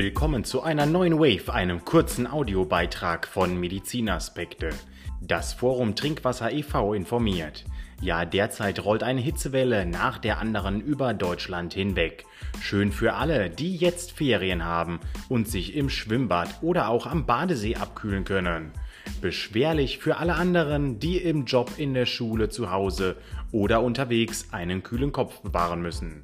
Willkommen zu einer neuen Wave, einem kurzen Audiobeitrag von Medizinaspekte. Das Forum Trinkwasser e.V. informiert. Ja, derzeit rollt eine Hitzewelle nach der anderen über Deutschland hinweg. Schön für alle, die jetzt Ferien haben und sich im Schwimmbad oder auch am Badesee abkühlen können. Beschwerlich für alle anderen, die im Job, in der Schule, zu Hause oder unterwegs einen kühlen Kopf bewahren müssen.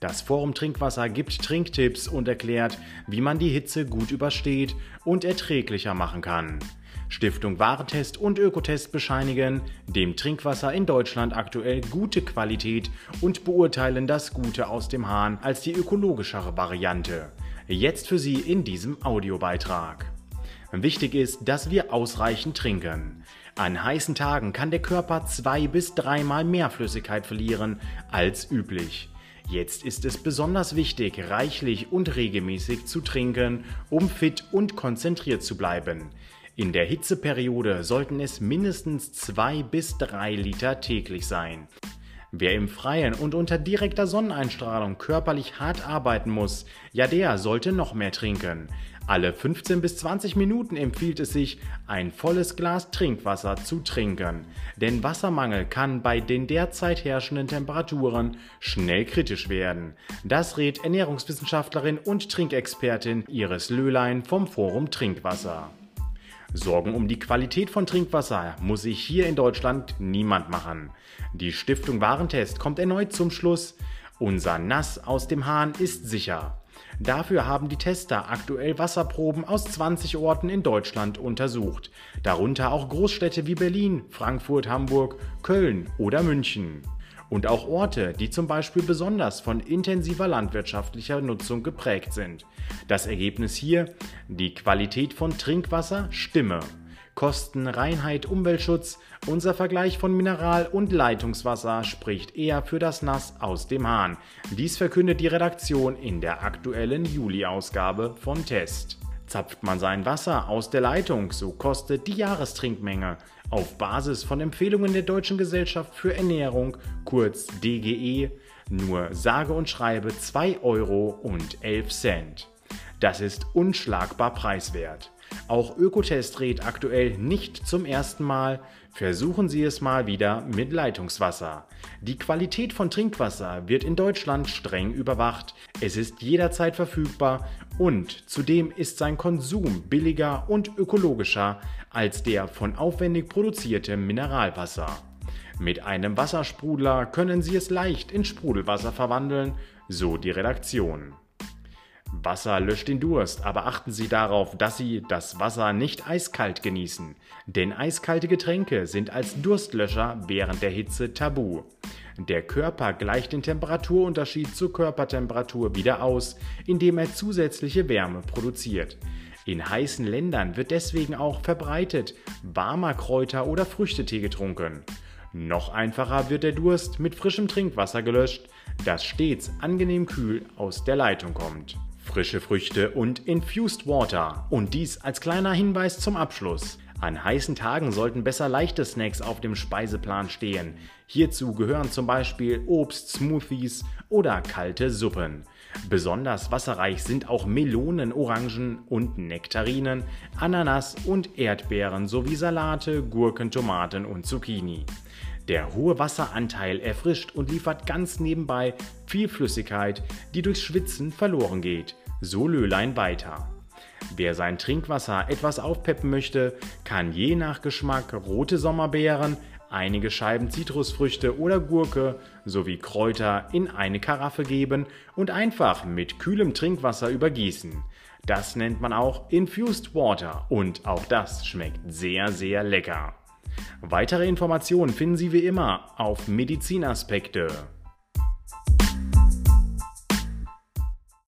Das Forum Trinkwasser gibt Trinktipps und erklärt, wie man die Hitze gut übersteht und erträglicher machen kann. Stiftung Warentest und Ökotest bescheinigen dem Trinkwasser in Deutschland aktuell gute Qualität und beurteilen das Gute aus dem Hahn als die ökologischere Variante. Jetzt für Sie in diesem Audiobeitrag. Wichtig ist, dass wir ausreichend trinken. An heißen Tagen kann der Körper zwei bis dreimal mehr Flüssigkeit verlieren als üblich. Jetzt ist es besonders wichtig, reichlich und regelmäßig zu trinken, um fit und konzentriert zu bleiben. In der Hitzeperiode sollten es mindestens zwei bis drei Liter täglich sein. Wer im Freien und unter direkter Sonneneinstrahlung körperlich hart arbeiten muss, ja der sollte noch mehr trinken. Alle 15 bis 20 Minuten empfiehlt es sich, ein volles Glas Trinkwasser zu trinken. Denn Wassermangel kann bei den derzeit herrschenden Temperaturen schnell kritisch werden. Das rät Ernährungswissenschaftlerin und Trinkexpertin Iris Löhlein vom Forum Trinkwasser. Sorgen um die Qualität von Trinkwasser muss sich hier in Deutschland niemand machen. Die Stiftung Warentest kommt erneut zum Schluss, unser Nass aus dem Hahn ist sicher. Dafür haben die Tester aktuell Wasserproben aus 20 Orten in Deutschland untersucht, darunter auch Großstädte wie Berlin, Frankfurt, Hamburg, Köln oder München und auch Orte, die zum Beispiel besonders von intensiver landwirtschaftlicher Nutzung geprägt sind. Das Ergebnis hier, die Qualität von Trinkwasser stimme. Kosten, Reinheit, Umweltschutz, unser Vergleich von Mineral- und Leitungswasser spricht eher für das Nass aus dem Hahn. Dies verkündet die Redaktion in der aktuellen Juli-Ausgabe von Test. Zapft man sein Wasser aus der Leitung, so kostet die Jahrestrinkmenge auf Basis von Empfehlungen der Deutschen Gesellschaft für Ernährung, kurz DGE, nur sage und schreibe 2 Euro und 11 Cent. Das ist unschlagbar preiswert. Auch Ökotest rät aktuell nicht zum ersten Mal, versuchen Sie es mal wieder mit Leitungswasser. Die Qualität von Trinkwasser wird in Deutschland streng überwacht, es ist jederzeit verfügbar und zudem ist sein Konsum billiger und ökologischer als der von aufwendig produziertem Mineralwasser. Mit einem Wassersprudler können Sie es leicht in Sprudelwasser verwandeln, so die Redaktion. Wasser löscht den Durst, aber achten Sie darauf, dass Sie das Wasser nicht eiskalt genießen, denn eiskalte Getränke sind als Durstlöscher während der Hitze tabu. Der Körper gleicht den Temperaturunterschied zur Körpertemperatur wieder aus, indem er zusätzliche Wärme produziert. In heißen Ländern wird deswegen auch verbreitet warmer Kräuter- oder Früchtetee getrunken. Noch einfacher wird der Durst mit frischem Trinkwasser gelöscht, das stets angenehm kühl aus der Leitung kommt frische Früchte und Infused Water. Und dies als kleiner Hinweis zum Abschluss. An heißen Tagen sollten besser leichte Snacks auf dem Speiseplan stehen. Hierzu gehören zum Beispiel Obst, Smoothies oder kalte Suppen. Besonders wasserreich sind auch Melonen, Orangen und Nektarinen, Ananas und Erdbeeren sowie Salate, Gurken, Tomaten und Zucchini. Der hohe Wasseranteil erfrischt und liefert ganz nebenbei viel Flüssigkeit, die durchs Schwitzen verloren geht. So Löhlein weiter. Wer sein Trinkwasser etwas aufpeppen möchte, kann je nach Geschmack rote Sommerbeeren, einige Scheiben Zitrusfrüchte oder Gurke sowie Kräuter in eine Karaffe geben und einfach mit kühlem Trinkwasser übergießen. Das nennt man auch Infused Water und auch das schmeckt sehr, sehr lecker. Weitere Informationen finden Sie wie immer auf Medizinaspekte.de